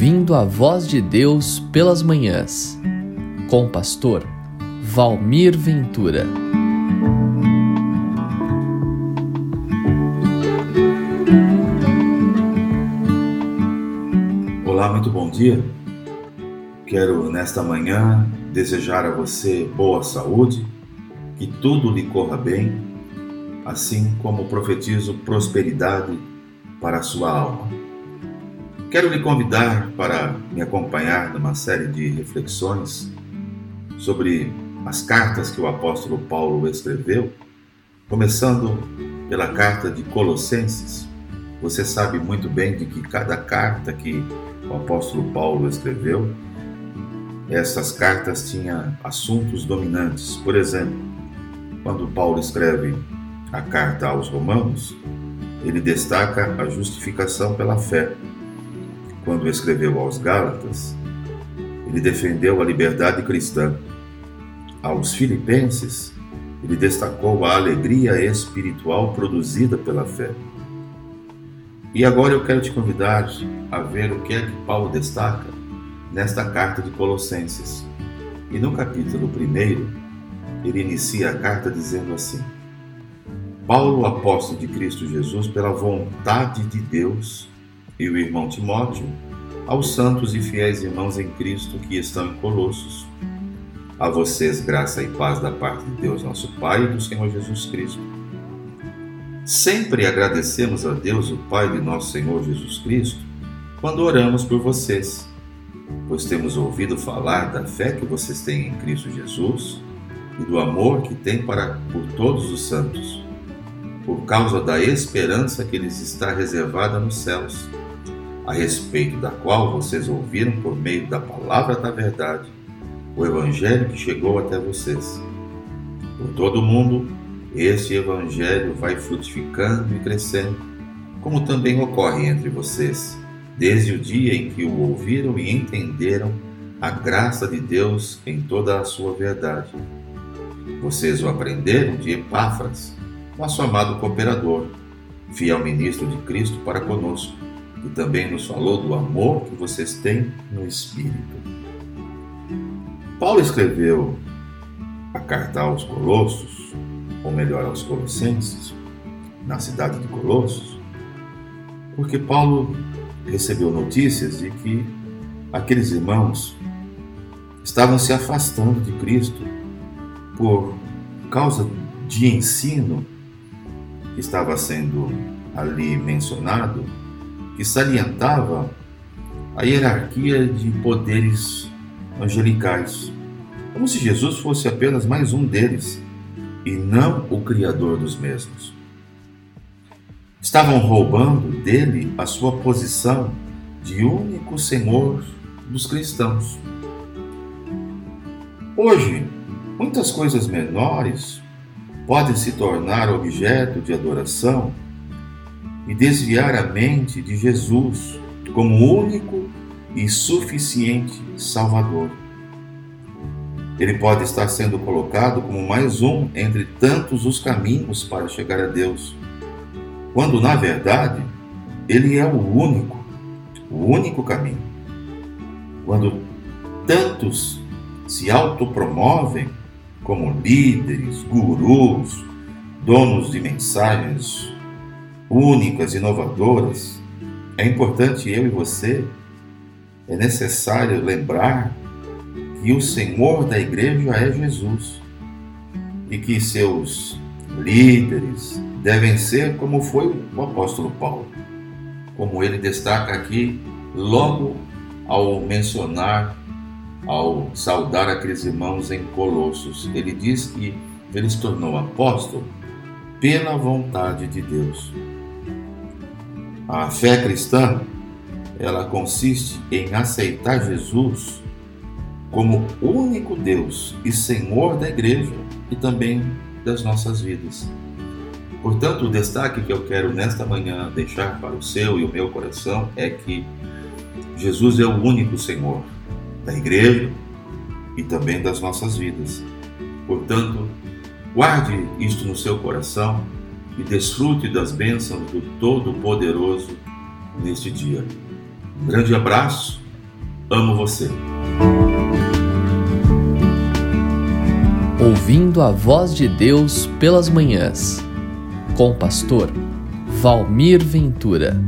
Ouvindo a Voz de Deus pelas Manhãs, com o pastor Valmir Ventura. Olá, muito bom dia. Quero nesta manhã desejar a você boa saúde, que tudo lhe corra bem, assim como profetizo prosperidade para a sua alma. Quero lhe convidar para me acompanhar numa série de reflexões sobre as cartas que o apóstolo Paulo escreveu, começando pela carta de Colossenses. Você sabe muito bem de que cada carta que o apóstolo Paulo escreveu, essas cartas tinham assuntos dominantes. Por exemplo, quando Paulo escreve a carta aos Romanos, ele destaca a justificação pela fé quando escreveu aos Gálatas, ele defendeu a liberdade cristã. Aos Filipenses, ele destacou a alegria espiritual produzida pela fé. E agora eu quero te convidar a ver o que é que Paulo destaca nesta carta de Colossenses. E no capítulo 1, ele inicia a carta dizendo assim: Paulo, apóstolo de Cristo Jesus, pela vontade de Deus, e o irmão Timóteo, aos santos e fiéis irmãos em Cristo que estão em Colossos. A vocês graça e paz da parte de Deus nosso Pai e do Senhor Jesus Cristo. Sempre agradecemos a Deus, o Pai de nosso Senhor Jesus Cristo, quando oramos por vocês, pois temos ouvido falar da fé que vocês têm em Cristo Jesus e do amor que têm para por todos os santos, por causa da esperança que lhes está reservada nos céus a respeito da qual vocês ouviram por meio da palavra da verdade, o Evangelho que chegou até vocês. Por todo o mundo, este Evangelho vai frutificando e crescendo, como também ocorre entre vocês, desde o dia em que o ouviram e entenderam a graça de Deus em toda a sua verdade. Vocês o aprenderam de Epáfras, nosso amado cooperador, fiel ministro de Cristo para conosco e também nos falou do amor que vocês têm no Espírito. Paulo escreveu a carta aos Colossos, ou melhor, aos Colossenses, na cidade de Colossos, porque Paulo recebeu notícias de que aqueles irmãos estavam se afastando de Cristo por causa de ensino que estava sendo ali mencionado que salientava a hierarquia de poderes angelicais, como se Jesus fosse apenas mais um deles e não o Criador dos mesmos. Estavam roubando dele a sua posição de único Senhor dos cristãos. Hoje, muitas coisas menores podem se tornar objeto de adoração e desviar a mente de Jesus como único e suficiente Salvador. Ele pode estar sendo colocado como mais um entre tantos os caminhos para chegar a Deus, quando na verdade ele é o único, o único caminho. Quando tantos se autopromovem como líderes, gurus, donos de mensagens únicas, inovadoras, é importante eu e você, é necessário lembrar que o Senhor da igreja é Jesus e que seus líderes devem ser como foi o apóstolo Paulo, como ele destaca aqui logo ao mencionar, ao saudar aqueles irmãos em Colossos. Ele diz que ele se tornou apóstolo pela vontade de Deus. A fé cristã, ela consiste em aceitar Jesus como único Deus e Senhor da igreja e também das nossas vidas. Portanto, o destaque que eu quero nesta manhã deixar para o seu e o meu coração é que Jesus é o único Senhor da igreja e também das nossas vidas. Portanto, guarde isto no seu coração e desfrute das bênçãos do Todo-Poderoso neste dia. Um grande abraço Amo você. Ouvindo a voz de Deus pelas manhãs, com o pastor Valmir Ventura.